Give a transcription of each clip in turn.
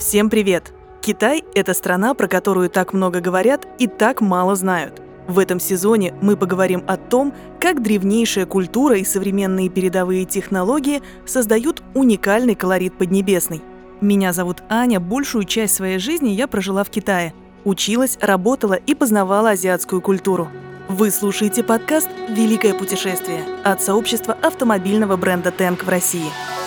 Всем привет! Китай – это страна, про которую так много говорят и так мало знают. В этом сезоне мы поговорим о том, как древнейшая культура и современные передовые технологии создают уникальный колорит Поднебесной. Меня зовут Аня, большую часть своей жизни я прожила в Китае. Училась, работала и познавала азиатскую культуру. Вы слушаете подкаст «Великое путешествие» от сообщества автомобильного бренда «Тэнк» в России –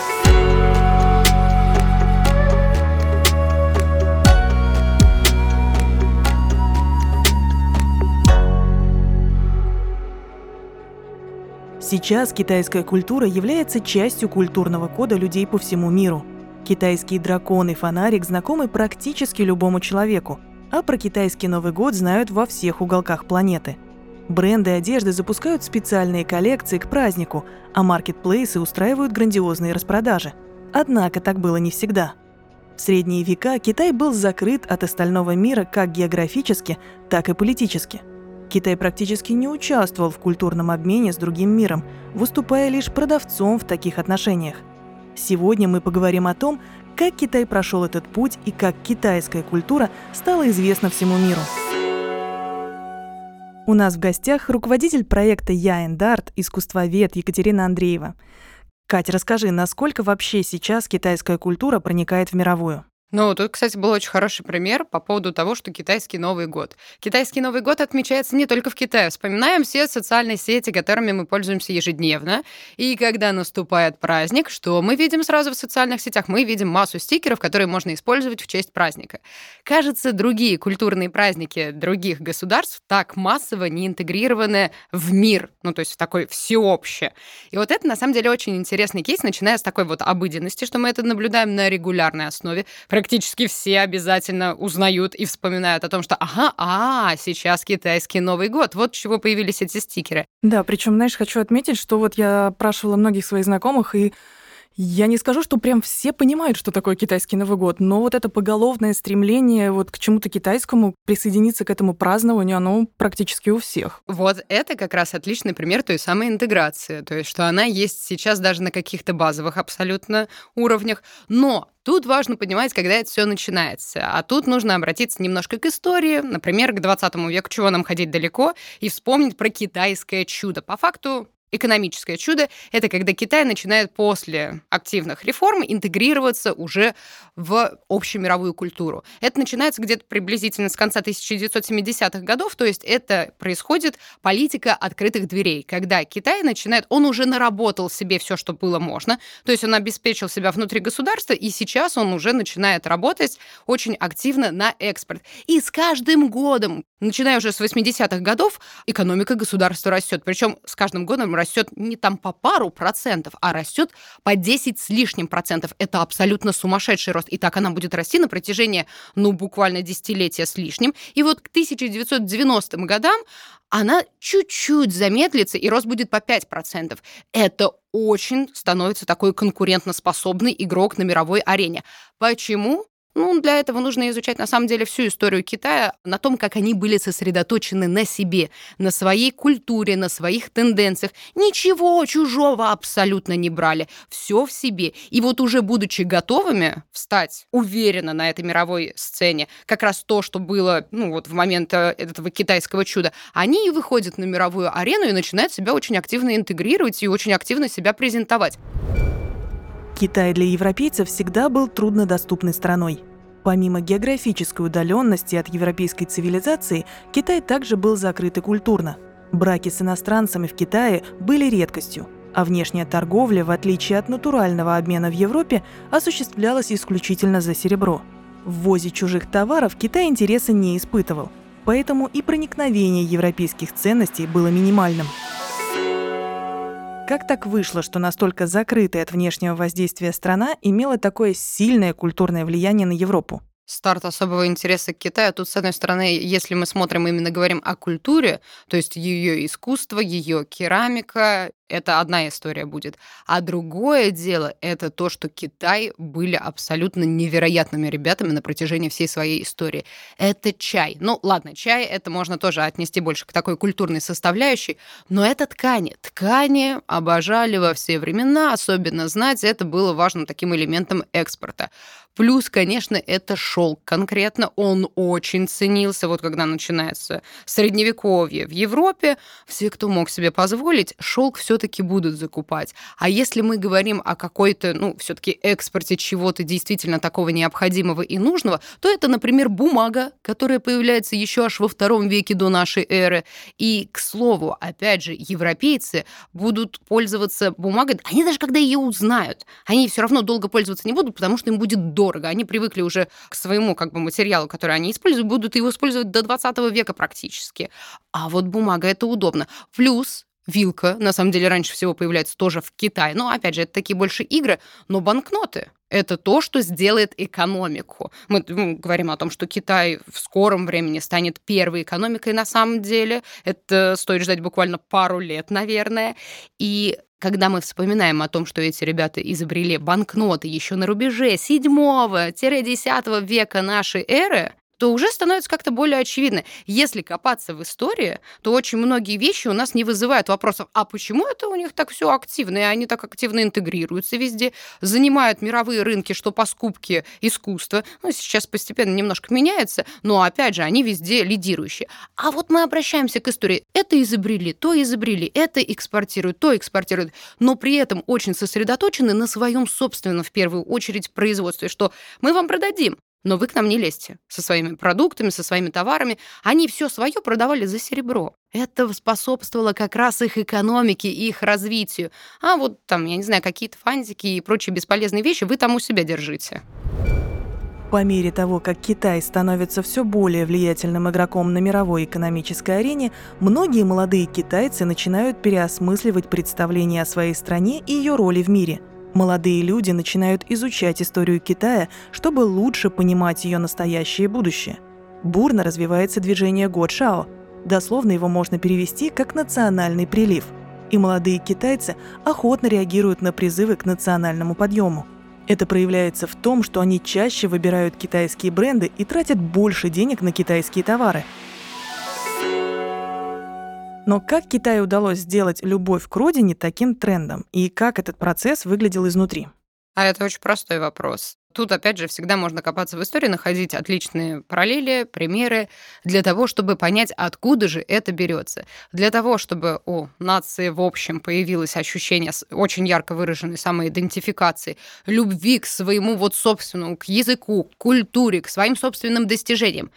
Сейчас китайская культура является частью культурного кода людей по всему миру. Китайский дракон и фонарик знакомы практически любому человеку, а про китайский Новый год знают во всех уголках планеты. Бренды одежды запускают специальные коллекции к празднику, а маркетплейсы устраивают грандиозные распродажи. Однако так было не всегда. В средние века Китай был закрыт от остального мира как географически, так и политически – Китай практически не участвовал в культурном обмене с другим миром, выступая лишь продавцом в таких отношениях. Сегодня мы поговорим о том, как Китай прошел этот путь и как китайская культура стала известна всему миру. У нас в гостях руководитель проекта Я Арт, искусствовед Екатерина Андреева. Катя, расскажи, насколько вообще сейчас китайская культура проникает в мировую? Ну, тут, кстати, был очень хороший пример по поводу того, что китайский Новый год. Китайский Новый год отмечается не только в Китае. Вспоминаем все социальные сети, которыми мы пользуемся ежедневно. И когда наступает праздник, что мы видим сразу в социальных сетях? Мы видим массу стикеров, которые можно использовать в честь праздника. Кажется, другие культурные праздники других государств так массово не интегрированы в мир, ну, то есть в такой всеобще. И вот это, на самом деле, очень интересный кейс, начиная с такой вот обыденности, что мы это наблюдаем на регулярной основе, практически все обязательно узнают и вспоминают о том, что ага, а, сейчас китайский Новый год. Вот чего появились эти стикеры. Да, причем, знаешь, хочу отметить, что вот я спрашивала многих своих знакомых, и я не скажу, что прям все понимают, что такое китайский Новый год, но вот это поголовное стремление вот к чему-то китайскому, присоединиться к этому празднованию, оно практически у всех. Вот это как раз отличный пример той самой интеграции, то есть что она есть сейчас даже на каких-то базовых абсолютно уровнях, но Тут важно понимать, когда это все начинается. А тут нужно обратиться немножко к истории, например, к 20 веку, чего нам ходить далеко, и вспомнить про китайское чудо. По факту экономическое чудо — это когда Китай начинает после активных реформ интегрироваться уже в общемировую культуру. Это начинается где-то приблизительно с конца 1970-х годов, то есть это происходит политика открытых дверей, когда Китай начинает, он уже наработал себе все, что было можно, то есть он обеспечил себя внутри государства, и сейчас он уже начинает работать очень активно на экспорт. И с каждым годом, начиная уже с 80-х годов, экономика государства растет. Причем с каждым годом растет не там по пару процентов, а растет по 10 с лишним процентов. Это абсолютно сумасшедший рост. И так она будет расти на протяжении, ну, буквально десятилетия с лишним. И вот к 1990 годам она чуть-чуть замедлится, и рост будет по 5%. Это очень становится такой конкурентоспособный игрок на мировой арене. Почему? Ну, для этого нужно изучать, на самом деле, всю историю Китая, на том, как они были сосредоточены на себе, на своей культуре, на своих тенденциях. Ничего чужого абсолютно не брали. Все в себе. И вот уже будучи готовыми встать уверенно на этой мировой сцене, как раз то, что было, ну, вот в момент э, этого китайского чуда, они и выходят на мировую арену и начинают себя очень активно интегрировать и очень активно себя презентовать. Китай для европейцев всегда был труднодоступной страной. Помимо географической удаленности от европейской цивилизации, Китай также был закрыт и культурно. Браки с иностранцами в Китае были редкостью, а внешняя торговля, в отличие от натурального обмена в Европе, осуществлялась исключительно за серебро. В ввозе чужих товаров Китай интереса не испытывал, поэтому и проникновение европейских ценностей было минимальным. Как так вышло, что настолько закрытая от внешнего воздействия страна имела такое сильное культурное влияние на Европу? Старт особого интереса к Китаю. Тут, с одной стороны, если мы смотрим, именно говорим о культуре, то есть ее искусство, ее керамика, это одна история будет. А другое дело — это то, что Китай были абсолютно невероятными ребятами на протяжении всей своей истории. Это чай. Ну, ладно, чай — это можно тоже отнести больше к такой культурной составляющей, но это ткани. Ткани обожали во все времена, особенно знать, это было важным таким элементом экспорта. Плюс, конечно, это шелк конкретно, он очень ценился, вот когда начинается средневековье в Европе, все, кто мог себе позволить, шелк все-таки будут закупать. А если мы говорим о какой-то, ну, все-таки экспорте чего-то действительно такого необходимого и нужного, то это, например, бумага, которая появляется еще аж во втором веке до нашей эры. И, к слову, опять же, европейцы будут пользоваться бумагой, они даже когда ее узнают, они все равно долго пользоваться не будут, потому что им будет дорого дорого. Они привыкли уже к своему как бы материалу, который они используют, будут его использовать до 20 века практически. А вот бумага это удобно. Плюс Вилка, на самом деле, раньше всего появляется тоже в Китае. Но, опять же, это такие больше игры, но банкноты — это то, что сделает экономику. Мы говорим о том, что Китай в скором времени станет первой экономикой на самом деле. Это стоит ждать буквально пару лет, наверное. И когда мы вспоминаем о том, что эти ребята изобрели банкноты еще на рубеже 7-10 века нашей эры, то уже становится как-то более очевидно. Если копаться в истории, то очень многие вещи у нас не вызывают вопросов, а почему это у них так все активно, и они так активно интегрируются везде, занимают мировые рынки, что по скупке искусства. Ну, сейчас постепенно немножко меняется, но, опять же, они везде лидирующие. А вот мы обращаемся к истории. Это изобрели, то изобрели, это экспортируют, то экспортируют, но при этом очень сосредоточены на своем собственном, в первую очередь, производстве, что мы вам продадим, но вы к нам не лезьте со своими продуктами, со своими товарами. Они все свое продавали за серебро. Это способствовало как раз их экономике их развитию. А вот там, я не знаю, какие-то фантики и прочие бесполезные вещи вы там у себя держите. По мере того, как Китай становится все более влиятельным игроком на мировой экономической арене, многие молодые китайцы начинают переосмысливать представление о своей стране и ее роли в мире – Молодые люди начинают изучать историю Китая, чтобы лучше понимать ее настоящее будущее. Бурно развивается движение Годшао. Дословно его можно перевести как «национальный прилив». И молодые китайцы охотно реагируют на призывы к национальному подъему. Это проявляется в том, что они чаще выбирают китайские бренды и тратят больше денег на китайские товары – но как Китаю удалось сделать любовь к родине таким трендом? И как этот процесс выглядел изнутри? А это очень простой вопрос. Тут, опять же, всегда можно копаться в истории, находить отличные параллели, примеры для того, чтобы понять, откуда же это берется. Для того, чтобы у нации в общем появилось ощущение очень ярко выраженной самоидентификации, любви к своему вот собственному, к языку, к культуре, к своим собственным достижениям.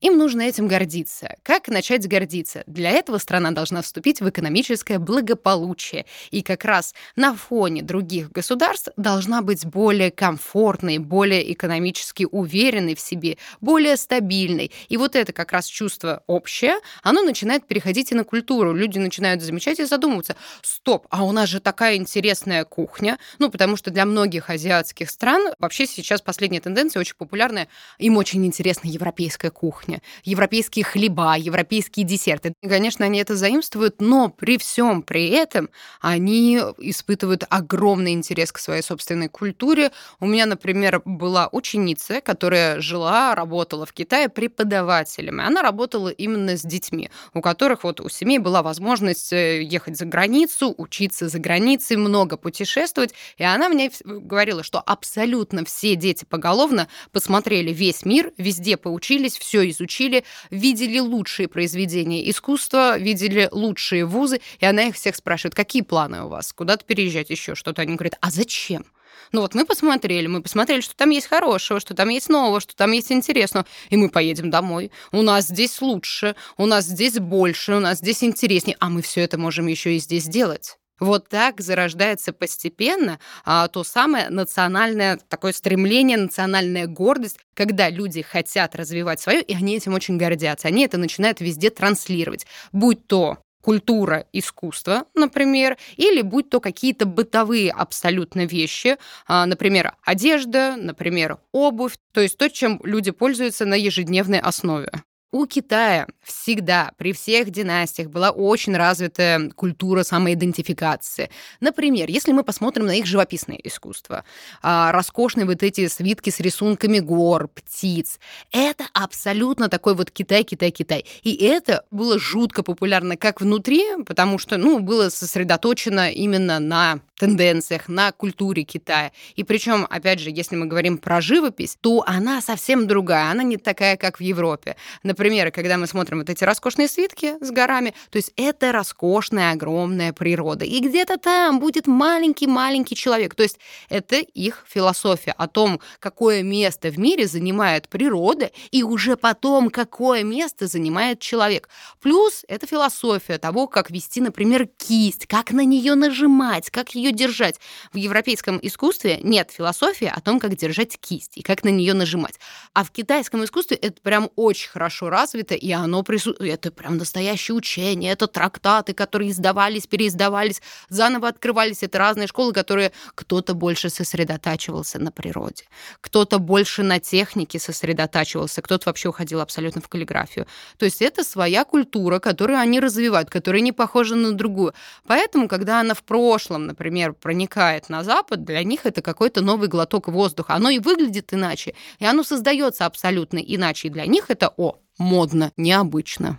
Им нужно этим гордиться. Как начать гордиться? Для этого страна должна вступить в экономическое благополучие. И как раз на фоне других государств должна быть более комфортной, более экономически уверенной в себе, более стабильной. И вот это как раз чувство общее, оно начинает переходить и на культуру. Люди начинают замечать и задумываться, стоп, а у нас же такая интересная кухня. Ну, потому что для многих азиатских стран вообще сейчас последняя тенденция очень популярная. Им очень интересна европейская кухня кухня, европейские хлеба, европейские десерты. Конечно, они это заимствуют, но при всем при этом они испытывают огромный интерес к своей собственной культуре. У меня, например, была ученица, которая жила, работала в Китае преподавателем. И она работала именно с детьми, у которых вот у семей была возможность э, ехать за границу, учиться за границей, много путешествовать. И она мне говорила, что абсолютно все дети поголовно посмотрели весь мир, везде поучились, все изучили изучили, видели лучшие произведения искусства, видели лучшие вузы, и она их всех спрашивает, какие планы у вас, куда-то переезжать еще, что-то. Они говорят, а зачем? Ну вот мы посмотрели, мы посмотрели, что там есть хорошего, что там есть нового, что там есть интересного, и мы поедем домой. У нас здесь лучше, у нас здесь больше, у нас здесь интереснее, а мы все это можем еще и здесь делать. Вот так зарождается постепенно а, то самое национальное такое стремление, национальная гордость, когда люди хотят развивать свое, и они этим очень гордятся. Они это начинают везде транслировать. Будь то культура, искусство, например, или будь то какие-то бытовые абсолютно вещи, а, например, одежда, например, обувь, то есть то, чем люди пользуются на ежедневной основе. У Китая всегда при всех династиях была очень развитая культура самоидентификации. Например, если мы посмотрим на их живописное искусство, а, роскошные вот эти свитки с рисунками гор, птиц, это абсолютно такой вот Китай, Китай, Китай. И это было жутко популярно как внутри, потому что, ну, было сосредоточено именно на тенденциях, на культуре Китая. И причем, опять же, если мы говорим про живопись, то она совсем другая, она не такая, как в Европе. Например, когда мы смотрим вот эти роскошные свитки с горами, то есть это роскошная, огромная природа. И где-то там будет маленький-маленький человек. То есть это их философия о том, какое место в мире занимает природа, и уже потом, какое место занимает человек. Плюс это философия того, как вести, например, кисть, как на нее нажимать, как ее держать. В европейском искусстве нет философии о том, как держать кисть и как на нее нажимать. А в китайском искусстве это прям очень хорошо развито, и оно присутствует. Это прям настоящее учение, это трактаты, которые издавались, переиздавались, заново открывались. Это разные школы, которые кто-то больше сосредотачивался на природе, кто-то больше на технике сосредотачивался, кто-то вообще уходил абсолютно в каллиграфию. То есть это своя культура, которую они развивают, которая не похожа на другую. Поэтому, когда она в прошлом, например, проникает на Запад, для них это какой-то новый глоток воздуха. Оно и выглядит иначе, и оно создается абсолютно иначе. И для них это, о, модно, необычно.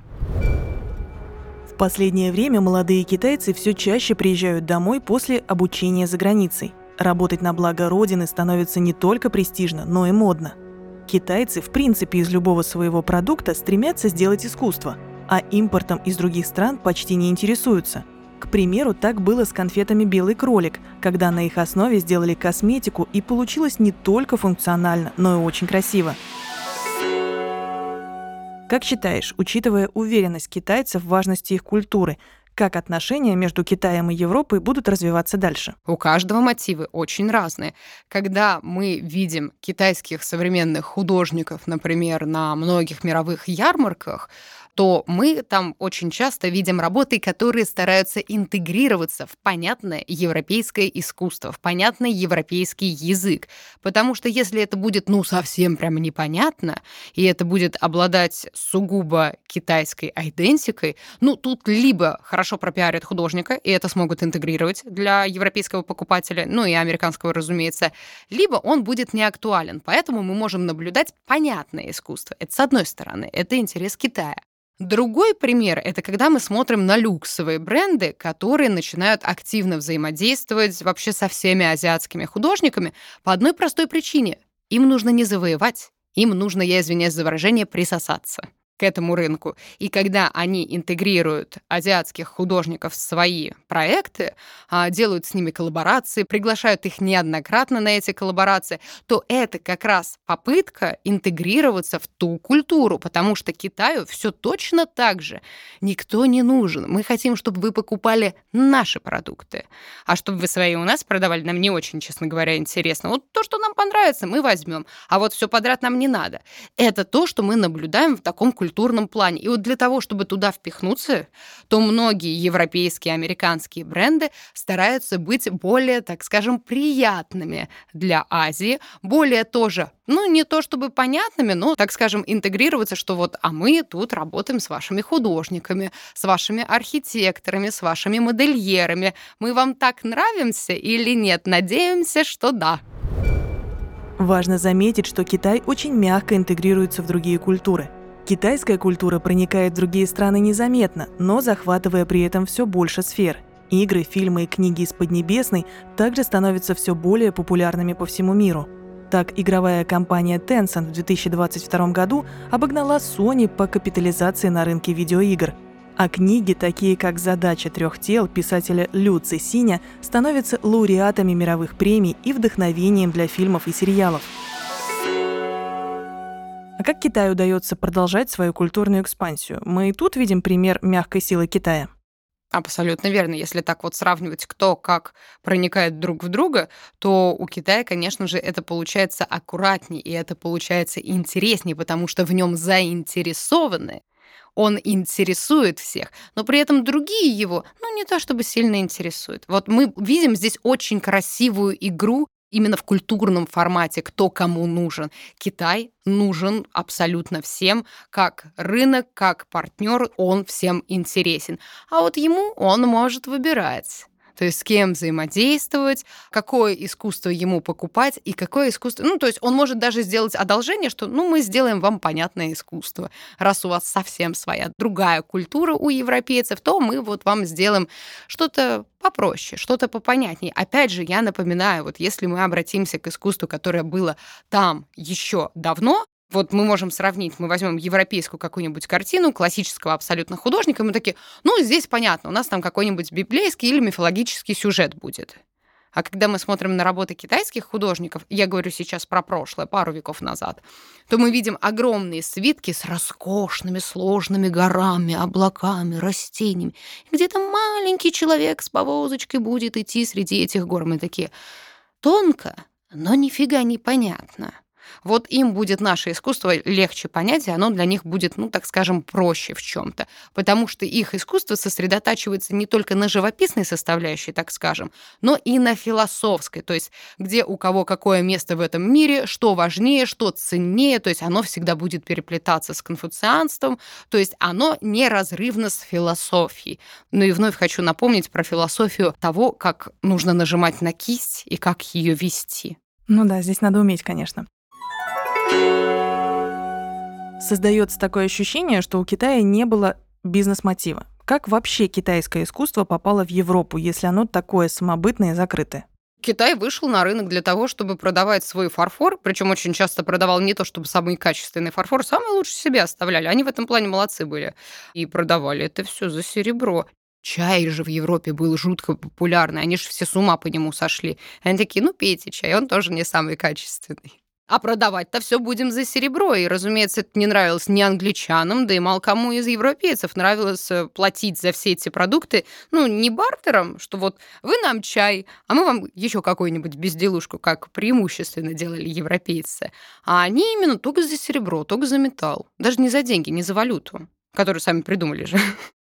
В последнее время молодые китайцы все чаще приезжают домой после обучения за границей. Работать на благо Родины становится не только престижно, но и модно. Китайцы, в принципе, из любого своего продукта стремятся сделать искусство, а импортом из других стран почти не интересуются. К примеру, так было с конфетами «Белый кролик», когда на их основе сделали косметику и получилось не только функционально, но и очень красиво. Как считаешь, учитывая уверенность китайцев в важности их культуры, как отношения между Китаем и Европой будут развиваться дальше? У каждого мотивы очень разные. Когда мы видим китайских современных художников, например, на многих мировых ярмарках, то мы там очень часто видим работы, которые стараются интегрироваться в понятное европейское искусство, в понятный европейский язык. Потому что если это будет, ну, совсем прямо непонятно, и это будет обладать сугубо китайской айдентикой, ну, тут либо хорошо пропиарят художника, и это смогут интегрировать для европейского покупателя, ну и американского, разумеется, либо он будет неактуален. Поэтому мы можем наблюдать понятное искусство. Это с одной стороны, это интерес Китая. Другой пример — это когда мы смотрим на люксовые бренды, которые начинают активно взаимодействовать вообще со всеми азиатскими художниками по одной простой причине. Им нужно не завоевать, им нужно, я извиняюсь за выражение, присосаться к этому рынку. И когда они интегрируют азиатских художников в свои проекты, а, делают с ними коллаборации, приглашают их неоднократно на эти коллаборации, то это как раз попытка интегрироваться в ту культуру, потому что Китаю все точно так же. Никто не нужен. Мы хотим, чтобы вы покупали наши продукты. А чтобы вы свои у нас продавали, нам не очень, честно говоря, интересно. Вот то, что нам понравится, мы возьмем. А вот все подряд нам не надо. Это то, что мы наблюдаем в таком культурном культурном плане. И вот для того, чтобы туда впихнуться, то многие европейские, американские бренды стараются быть более, так скажем, приятными для Азии, более тоже, ну, не то чтобы понятными, но, так скажем, интегрироваться, что вот, а мы тут работаем с вашими художниками, с вашими архитекторами, с вашими модельерами. Мы вам так нравимся или нет? Надеемся, что да. Важно заметить, что Китай очень мягко интегрируется в другие культуры – Китайская культура проникает в другие страны незаметно, но захватывая при этом все больше сфер. Игры, фильмы и книги из Поднебесной также становятся все более популярными по всему миру. Так, игровая компания Tencent в 2022 году обогнала Sony по капитализации на рынке видеоигр. А книги, такие как «Задача трех тел» писателя Лю Цисиня, становятся лауреатами мировых премий и вдохновением для фильмов и сериалов – а как Китаю удается продолжать свою культурную экспансию? Мы и тут видим пример мягкой силы Китая. Абсолютно верно. Если так вот сравнивать, кто как проникает друг в друга, то у Китая, конечно же, это получается аккуратнее, и это получается интереснее, потому что в нем заинтересованы. Он интересует всех, но при этом другие его, ну, не то чтобы сильно интересуют. Вот мы видим здесь очень красивую игру именно в культурном формате, кто кому нужен. Китай нужен абсолютно всем, как рынок, как партнер, он всем интересен. А вот ему он может выбирать то есть с кем взаимодействовать, какое искусство ему покупать и какое искусство... Ну, то есть он может даже сделать одолжение, что, ну, мы сделаем вам понятное искусство. Раз у вас совсем своя другая культура у европейцев, то мы вот вам сделаем что-то попроще, что-то попонятнее. Опять же, я напоминаю, вот если мы обратимся к искусству, которое было там еще давно, вот мы можем сравнить, мы возьмем европейскую какую-нибудь картину классического абсолютно художника, и мы такие, ну, здесь понятно, у нас там какой-нибудь библейский или мифологический сюжет будет. А когда мы смотрим на работы китайских художников, я говорю сейчас про прошлое, пару веков назад, то мы видим огромные свитки с роскошными сложными горами, облаками, растениями. Где-то маленький человек с повозочкой будет идти среди этих гор. Мы такие, тонко, но нифига не понятно. Вот им будет наше искусство легче понять, и оно для них будет, ну, так скажем, проще в чем-то, потому что их искусство сосредотачивается не только на живописной составляющей, так скажем, но и на философской, то есть где у кого какое место в этом мире, что важнее, что ценнее, то есть оно всегда будет переплетаться с конфуцианством, то есть оно неразрывно с философией. Ну и вновь хочу напомнить про философию того, как нужно нажимать на кисть и как ее вести. Ну да, здесь надо уметь, конечно. Создается такое ощущение, что у Китая не было бизнес-мотива. Как вообще китайское искусство попало в Европу, если оно такое самобытное и закрытое? Китай вышел на рынок для того, чтобы продавать свой фарфор, причем очень часто продавал не то, чтобы самый качественный фарфор, самый лучше себе оставляли. Они в этом плане молодцы были. И продавали это все за серебро. Чай же в Европе был жутко популярный, они же все с ума по нему сошли. Они такие, ну пейте чай, он тоже не самый качественный. А продавать-то все будем за серебро. И, разумеется, это не нравилось ни англичанам, да и мало кому из европейцев нравилось э, платить за все эти продукты, ну, не бартером, что вот вы нам чай, а мы вам еще какую-нибудь безделушку, как преимущественно делали европейцы. А они именно только за серебро, только за металл. Даже не за деньги, не за валюту, которую сами придумали же.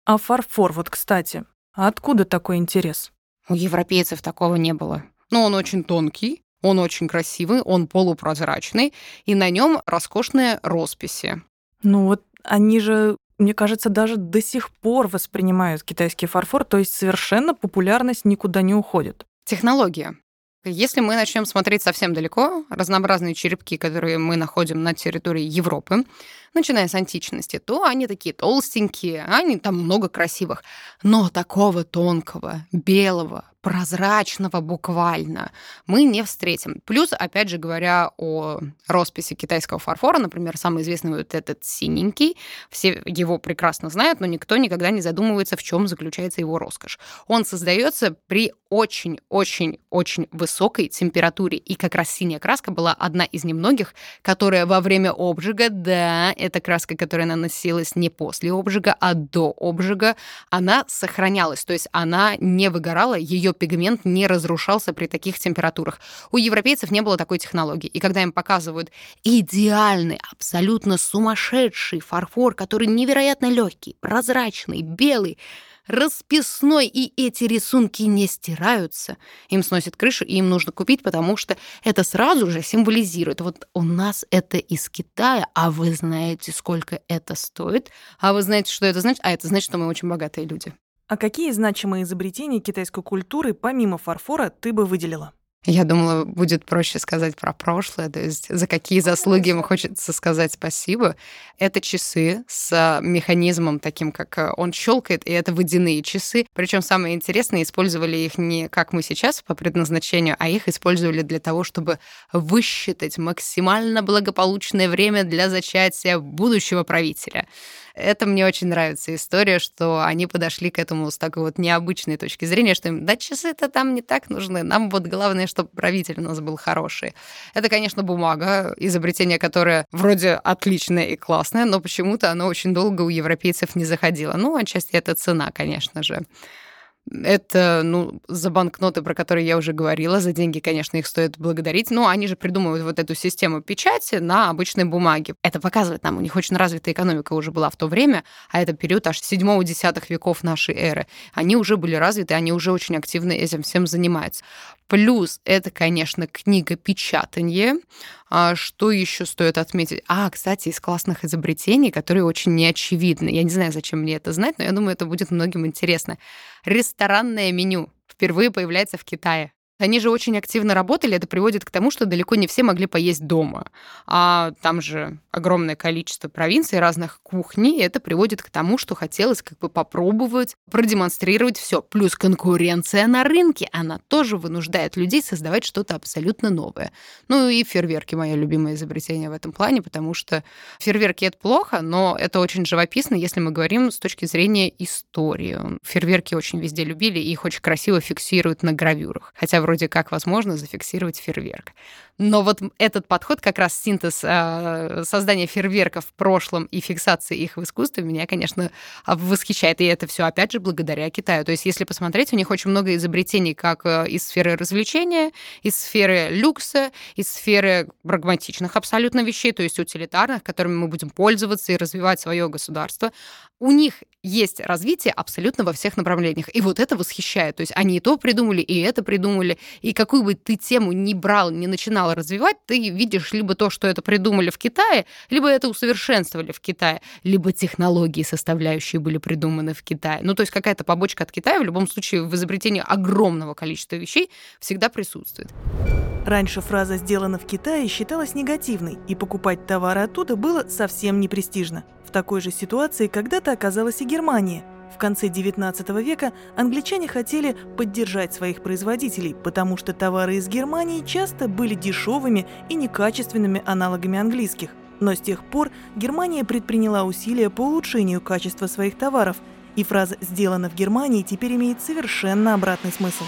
А фарфор, вот, кстати, а откуда такой интерес? У европейцев такого не было. Но он очень тонкий, он очень красивый, он полупрозрачный, и на нем роскошные росписи. Ну вот они же, мне кажется, даже до сих пор воспринимают китайский фарфор, то есть совершенно популярность никуда не уходит. Технология. Если мы начнем смотреть совсем далеко, разнообразные черепки, которые мы находим на территории Европы, начиная с античности, то они такие толстенькие, они там много красивых. Но такого тонкого, белого, прозрачного буквально мы не встретим. Плюс, опять же, говоря о росписи китайского фарфора, например, самый известный вот этот синенький, все его прекрасно знают, но никто никогда не задумывается, в чем заключается его роскошь. Он создается при очень-очень-очень высокой температуре, и как раз синяя краска была одна из немногих, которая во время обжига, да, эта краска, которая наносилась не после обжига, а до обжига, она сохранялась, то есть она не выгорала, ее пигмент не разрушался при таких температурах. У европейцев не было такой технологии. И когда им показывают идеальный, абсолютно сумасшедший фарфор, который невероятно легкий, прозрачный, белый, расписной, и эти рисунки не стираются. Им сносит крышу, и им нужно купить, потому что это сразу же символизирует. Вот у нас это из Китая, а вы знаете, сколько это стоит, а вы знаете, что это значит, а это значит, что мы очень богатые люди. А какие значимые изобретения китайской культуры, помимо фарфора, ты бы выделила? Я думала, будет проще сказать про прошлое, то есть за какие заслуги ему хочется сказать спасибо. Это часы с механизмом таким, как э, он щелкает, и это водяные часы. Причем самое интересное, использовали их не как мы сейчас по предназначению, а их использовали для того, чтобы высчитать максимально благополучное время для зачатия будущего правителя. Это мне очень нравится история, что они подошли к этому с такой вот необычной точки зрения, что им, да, часы-то там не так нужны, нам вот главное, чтобы правитель у нас был хороший. Это, конечно, бумага, изобретение, которое вроде отличное и классное, но почему-то оно очень долго у европейцев не заходило. Ну, отчасти это цена, конечно же. Это, ну, за банкноты, про которые я уже говорила, за деньги, конечно, их стоит благодарить, но они же придумывают вот эту систему печати на обычной бумаге. Это показывает нам, у них очень развитая экономика уже была в то время, а это период аж 7-10 веков нашей эры. Они уже были развиты, они уже очень активно этим всем занимаются. Плюс это, конечно, книга печатанье. А что еще стоит отметить? А, кстати, из классных изобретений, которые очень неочевидны. Я не знаю, зачем мне это знать, но я думаю, это будет многим интересно. Ресторанное меню впервые появляется в Китае. Они же очень активно работали, это приводит к тому, что далеко не все могли поесть дома. А там же огромное количество провинций, разных кухней, и это приводит к тому, что хотелось как бы попробовать, продемонстрировать все. Плюс конкуренция на рынке, она тоже вынуждает людей создавать что-то абсолютно новое. Ну и фейерверки, мое любимое изобретение в этом плане, потому что фейерверки — это плохо, но это очень живописно, если мы говорим с точки зрения истории. Фейерверки очень везде любили, и их очень красиво фиксируют на гравюрах. Хотя вроде вроде как возможно зафиксировать фейерверк. Но вот этот подход, как раз синтез э, создания фейерверков в прошлом и фиксации их в искусстве, меня, конечно, восхищает. И это все, опять же, благодаря Китаю. То есть, если посмотреть, у них очень много изобретений как э, из сферы развлечения, из сферы люкса, из сферы прагматичных абсолютно вещей, то есть утилитарных, которыми мы будем пользоваться и развивать свое государство. У них есть развитие абсолютно во всех направлениях. И вот это восхищает. То есть они и то придумали, и это придумали. И какую бы ты тему ни брал, ни начинал развивать, ты видишь либо то, что это придумали в Китае, либо это усовершенствовали в Китае, либо технологии, составляющие были придуманы в Китае. Ну, то есть какая-то побочка от Китая в любом случае в изобретении огромного количества вещей всегда присутствует. Раньше фраза «сделано в Китае» считалась негативной, и покупать товары оттуда было совсем не престижно. В такой же ситуации когда-то оказалась и Германия. В конце XIX века англичане хотели поддержать своих производителей, потому что товары из Германии часто были дешевыми и некачественными аналогами английских. Но с тех пор Германия предприняла усилия по улучшению качества своих товаров, и фраза «сделано в Германии» теперь имеет совершенно обратный смысл.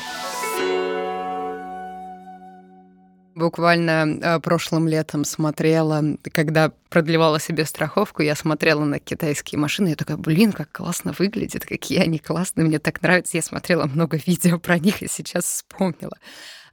Буквально э, прошлым летом смотрела, когда продлевала себе страховку, я смотрела на китайские машины, я такая, блин, как классно выглядит, какие они классные, мне так нравится. Я смотрела много видео про них и сейчас вспомнила.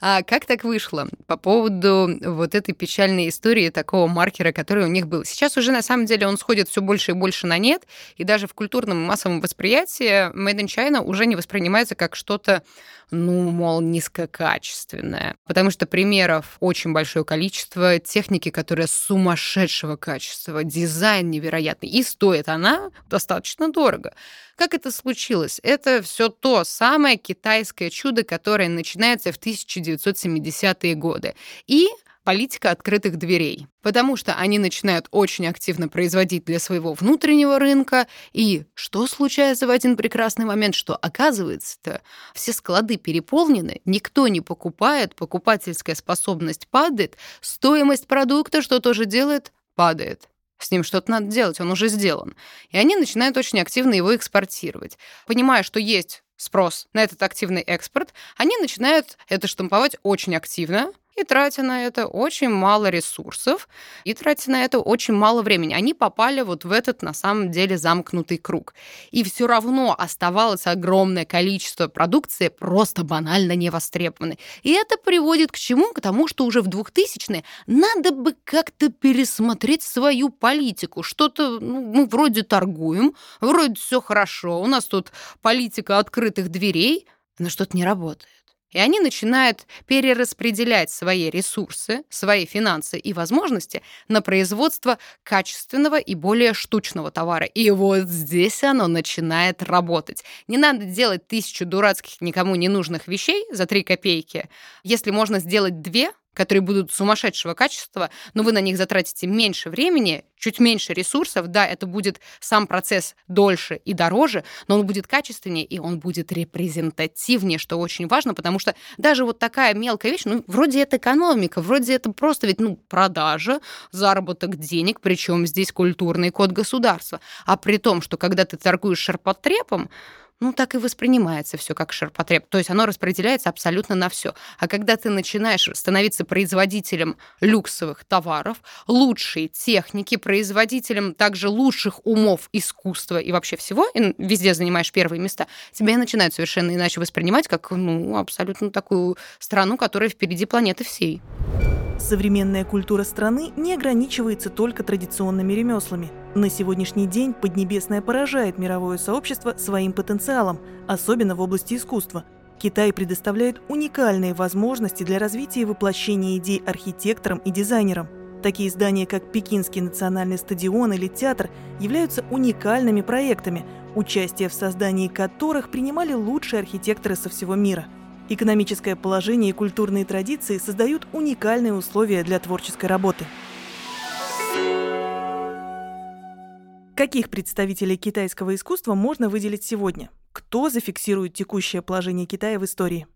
А как так вышло по поводу вот этой печальной истории такого маркера, который у них был? Сейчас уже на самом деле он сходит все больше и больше на нет, и даже в культурном и массовом восприятии Made in China уже не воспринимается как что-то, ну, мол, низкокачественное. Потому что примеров очень большое количество, техники, которая сумасшедшего качества, дизайн невероятный, и стоит она достаточно дорого. Как это случилось? Это все то самое китайское чудо, которое начинается в 1970-е годы. И политика открытых дверей, потому что они начинают очень активно производить для своего внутреннего рынка, и что случается в один прекрасный момент, что оказывается-то все склады переполнены, никто не покупает, покупательская способность падает, стоимость продукта, что тоже делает, падает. С ним что-то надо делать, он уже сделан. И они начинают очень активно его экспортировать. Понимая, что есть спрос на этот активный экспорт, они начинают это штамповать очень активно, и тратя на это очень мало ресурсов, и тратя на это очень мало времени. Они попали вот в этот, на самом деле, замкнутый круг. И все равно оставалось огромное количество продукции просто банально невостребованной. И это приводит к чему? К тому, что уже в 2000-е надо бы как-то пересмотреть свою политику. Что-то, ну, мы вроде торгуем, вроде все хорошо, у нас тут политика открытых дверей, но что-то не работает. И они начинают перераспределять свои ресурсы, свои финансы и возможности на производство качественного и более штучного товара. И вот здесь оно начинает работать. Не надо делать тысячу дурацких, никому не нужных вещей за три копейки. Если можно сделать две, которые будут сумасшедшего качества, но вы на них затратите меньше времени, чуть меньше ресурсов. Да, это будет сам процесс дольше и дороже, но он будет качественнее и он будет репрезентативнее, что очень важно, потому что даже вот такая мелкая вещь, ну, вроде это экономика, вроде это просто ведь, ну, продажа, заработок денег, причем здесь культурный код государства. А при том, что когда ты торгуешь ширпотребом, ну, так и воспринимается все как ширпотреб. То есть оно распределяется абсолютно на все. А когда ты начинаешь становиться производителем люксовых товаров, лучшей техники, производителем также лучших умов искусства и вообще всего, и везде занимаешь первые места, тебя начинают совершенно иначе воспринимать как, ну, абсолютно такую страну, которая впереди планеты всей. Современная культура страны не ограничивается только традиционными ремеслами. На сегодняшний день Поднебесная поражает мировое сообщество своим потенциалом, особенно в области искусства. Китай предоставляет уникальные возможности для развития и воплощения идей архитекторам и дизайнерам. Такие здания, как Пекинский национальный стадион или театр, являются уникальными проектами, участие в создании которых принимали лучшие архитекторы со всего мира. Экономическое положение и культурные традиции создают уникальные условия для творческой работы. Каких представителей китайского искусства можно выделить сегодня? Кто зафиксирует текущее положение Китая в истории?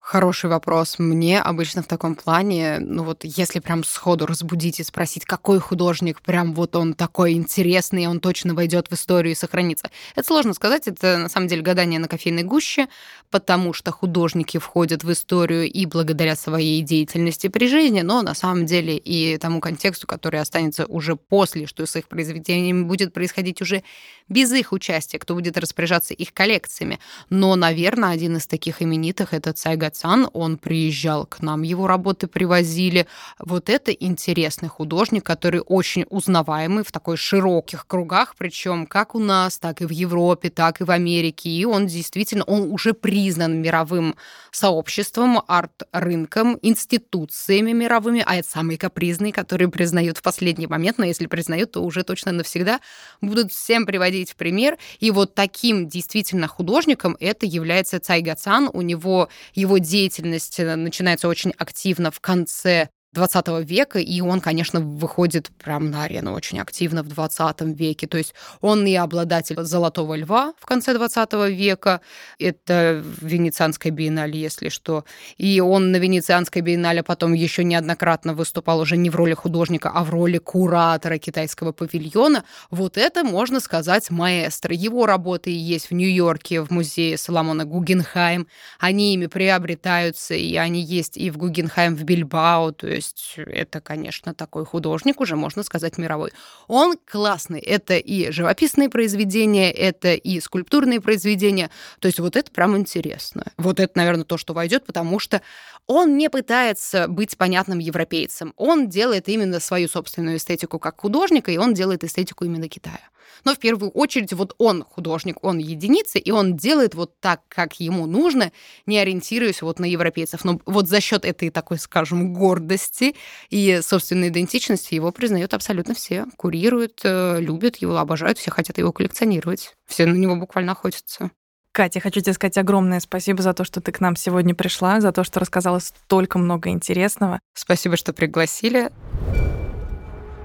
Хороший вопрос. Мне обычно в таком плане, ну вот если прям сходу разбудить и спросить, какой художник прям вот он такой интересный, он точно войдет в историю и сохранится. Это сложно сказать, это на самом деле гадание на кофейной гуще, потому что художники входят в историю и благодаря своей деятельности при жизни, но на самом деле и тому контексту, который останется уже после, что с их произведениями будет происходить уже без их участия, кто будет распоряжаться их коллекциями. Но, наверное, один из таких именитых — это Цайга Гацан, он приезжал к нам, его работы привозили. Вот это интересный художник, который очень узнаваемый в такой широких кругах, причем как у нас, так и в Европе, так и в Америке. И он действительно, он уже признан мировым сообществом, арт-рынком, институциями мировыми, а это самые капризные, которые признают в последний момент, но если признают, то уже точно навсегда будут всем приводить в пример. И вот таким действительно художником это является Цай Гацан. У него его деятельность э, начинается очень активно в конце 20 века, и он, конечно, выходит прям на арену очень активно в 20 веке. То есть он и обладатель «Золотого льва» в конце 20 века, это Венецианская биеннале, если что. И он на Венецианской биеннале потом еще неоднократно выступал уже не в роли художника, а в роли куратора китайского павильона. Вот это, можно сказать, маэстро. Его работы есть в Нью-Йорке, в музее Соломона Гугенхайм. Они ими приобретаются, и они есть и в Гугенхайм в Бильбао, то есть это, конечно, такой художник, уже можно сказать, мировой. Он классный. Это и живописные произведения, это и скульптурные произведения. То есть вот это прям интересно. Вот это, наверное, то, что войдет, потому что он не пытается быть понятным европейцем. Он делает именно свою собственную эстетику как художника, и он делает эстетику именно Китая. Но в первую очередь вот он художник, он единица, и он делает вот так, как ему нужно, не ориентируясь вот на европейцев. Но вот за счет этой такой, скажем, гордости и собственной идентичности его признают абсолютно все. Курируют, э, любят его, обожают, все хотят его коллекционировать. Все на него буквально охотятся. Катя, хочу тебе сказать огромное спасибо за то, что ты к нам сегодня пришла, за то, что рассказала столько много интересного. Спасибо, что пригласили.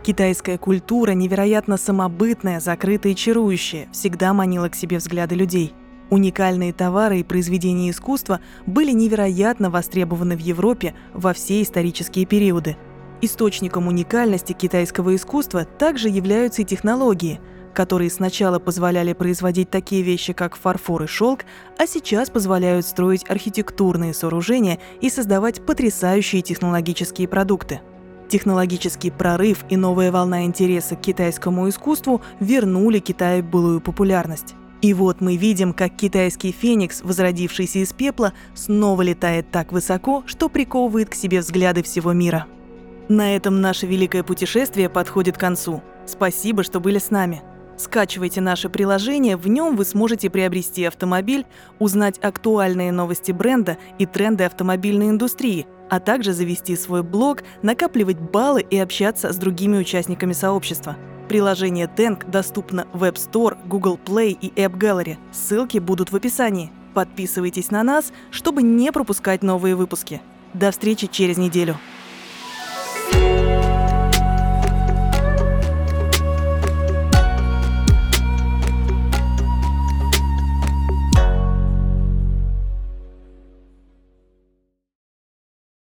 Китайская культура невероятно самобытная, закрытая и чарующая, всегда манила к себе взгляды людей. Уникальные товары и произведения искусства были невероятно востребованы в Европе во все исторические периоды. Источником уникальности китайского искусства также являются и технологии, которые сначала позволяли производить такие вещи, как фарфор и шелк, а сейчас позволяют строить архитектурные сооружения и создавать потрясающие технологические продукты – Технологический прорыв и новая волна интереса к китайскому искусству вернули Китаю былую популярность. И вот мы видим, как китайский феникс, возродившийся из пепла, снова летает так высоко, что приковывает к себе взгляды всего мира. На этом наше великое путешествие подходит к концу. Спасибо, что были с нами. Скачивайте наше приложение, в нем вы сможете приобрести автомобиль, узнать актуальные новости бренда и тренды автомобильной индустрии, а также завести свой блог, накапливать баллы и общаться с другими участниками сообщества. Приложение Tank доступно в App Store, Google Play и App Gallery. Ссылки будут в описании. Подписывайтесь на нас, чтобы не пропускать новые выпуски. До встречи через неделю.